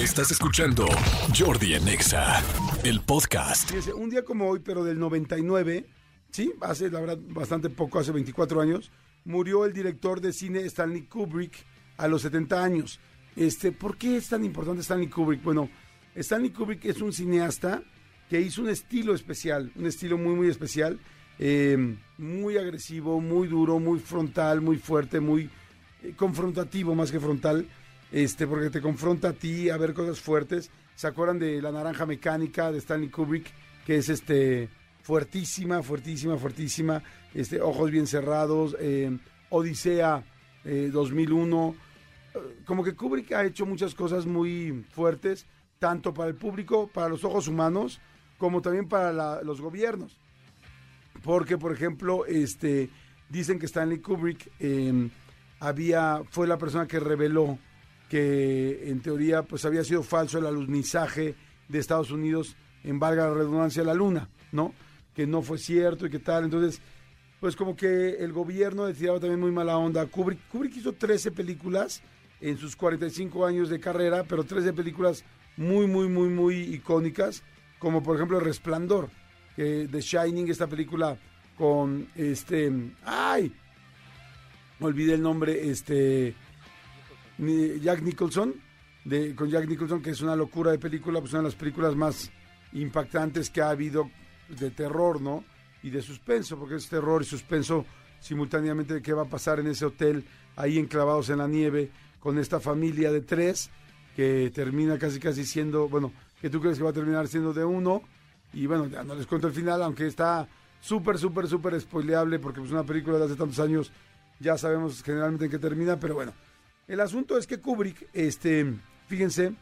Estás escuchando Jordi en Exa, el podcast. Un día como hoy, pero del 99, sí, hace la verdad bastante poco, hace 24 años, murió el director de cine Stanley Kubrick a los 70 años. Este, ¿Por qué es tan importante Stanley Kubrick? Bueno, Stanley Kubrick es un cineasta que hizo un estilo especial, un estilo muy, muy especial, eh, muy agresivo, muy duro, muy frontal, muy fuerte, muy eh, confrontativo más que frontal, este, porque te confronta a ti a ver cosas fuertes. ¿Se acuerdan de La Naranja Mecánica de Stanley Kubrick? Que es este fuertísima, fuertísima, fuertísima, este, ojos bien cerrados, eh, Odisea 2001. Como que Kubrick ha hecho muchas cosas muy fuertes, tanto para el público, para los ojos humanos, como también para los gobiernos. Porque, por ejemplo, este, dicen que Stanley Kubrick eh, había, fue la persona que reveló que en teoría pues había sido falso el alunizaje de Estados Unidos en valga la redundancia la luna, ¿no? Que no fue cierto y que tal. Entonces, pues como que el gobierno le tiraba también muy mala onda Kubrick. Kubrick hizo 13 películas en sus 45 años de carrera, pero 13 películas muy, muy, muy, muy icónicas, como por ejemplo Resplandor, que The Shining, esta película con este, ay, olvidé el nombre, este, Jack Nicholson, de, con Jack Nicholson, que es una locura de película, pues una de las películas más impactantes que ha habido de terror, ¿no? Y de suspenso, porque es terror y suspenso simultáneamente de qué va a pasar en ese hotel, ahí enclavados en la nieve, con esta familia de tres, que termina casi casi siendo, bueno, que tú crees que va a terminar siendo de uno, y bueno, ya no les cuento el final, aunque está súper, súper, súper spoileable, porque pues una película de hace tantos años, ya sabemos generalmente en qué termina, pero bueno. El asunto es que Kubrick, este, fíjense,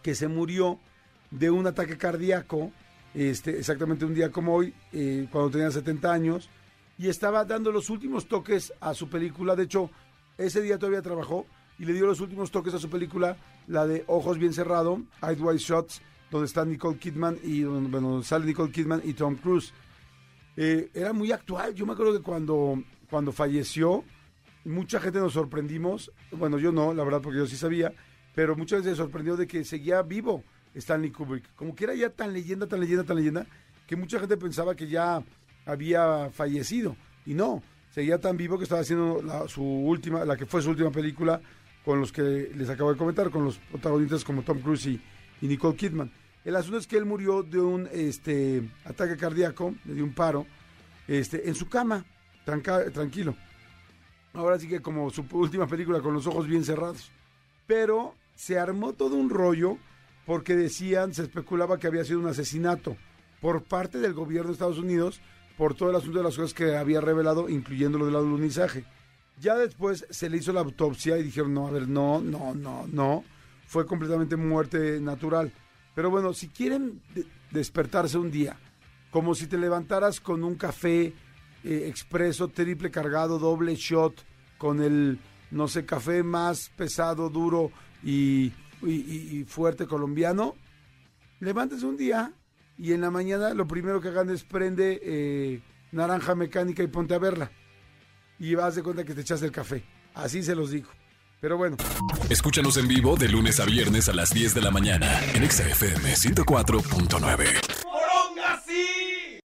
que se murió de un ataque cardíaco, este, exactamente un día como hoy, eh, cuando tenía 70 años, y estaba dando los últimos toques a su película. De hecho, ese día todavía trabajó y le dio los últimos toques a su película, la de Ojos Bien Cerrado, Eyes Wide Shots, donde está Nicole Kidman y bueno, sale Nicole Kidman y Tom Cruise. Eh, era muy actual. Yo me acuerdo que cuando, cuando falleció, mucha gente nos sorprendimos. Bueno, yo no, la verdad, porque yo sí sabía, pero mucha gente se sorprendió de que seguía vivo Stanley Kubrick. Como que era ya tan leyenda, tan leyenda, tan leyenda, que mucha gente pensaba que ya había fallecido. Y no, seguía tan vivo que estaba haciendo la, su última, la que fue su última película con los que les acabo de comentar, con los protagonistas como Tom Cruise y, Nicole Kidman. El asunto es que él murió de un este, ataque cardíaco, de un paro, este, en su cama, tranca- tranquilo. Ahora sí que como su última película con los ojos bien cerrados. Pero se armó todo un rollo porque decían, se especulaba que había sido un asesinato por parte del gobierno de Estados Unidos por todo el asunto de las cosas que había revelado, incluyendo lo del alunizaje. Ya después se le hizo la autopsia y dijeron, no, a ver, no, no, no, no. Fue completamente muerte natural. Pero bueno, si quieren de- despertarse un día, como si te levantaras con un café eh, expreso, triple cargado, doble shot, con el, no sé, café más pesado, duro y, fuerte colombiano, levántense un día y en la mañana lo primero que hagan es prende eh, naranja mecánica y ponte a verla. Y vas de cuenta que te echaste el café. Así se los digo. Pero bueno, Escúchanos en vivo de lunes a viernes a las 10 de la mañana en Exa FM 104.9.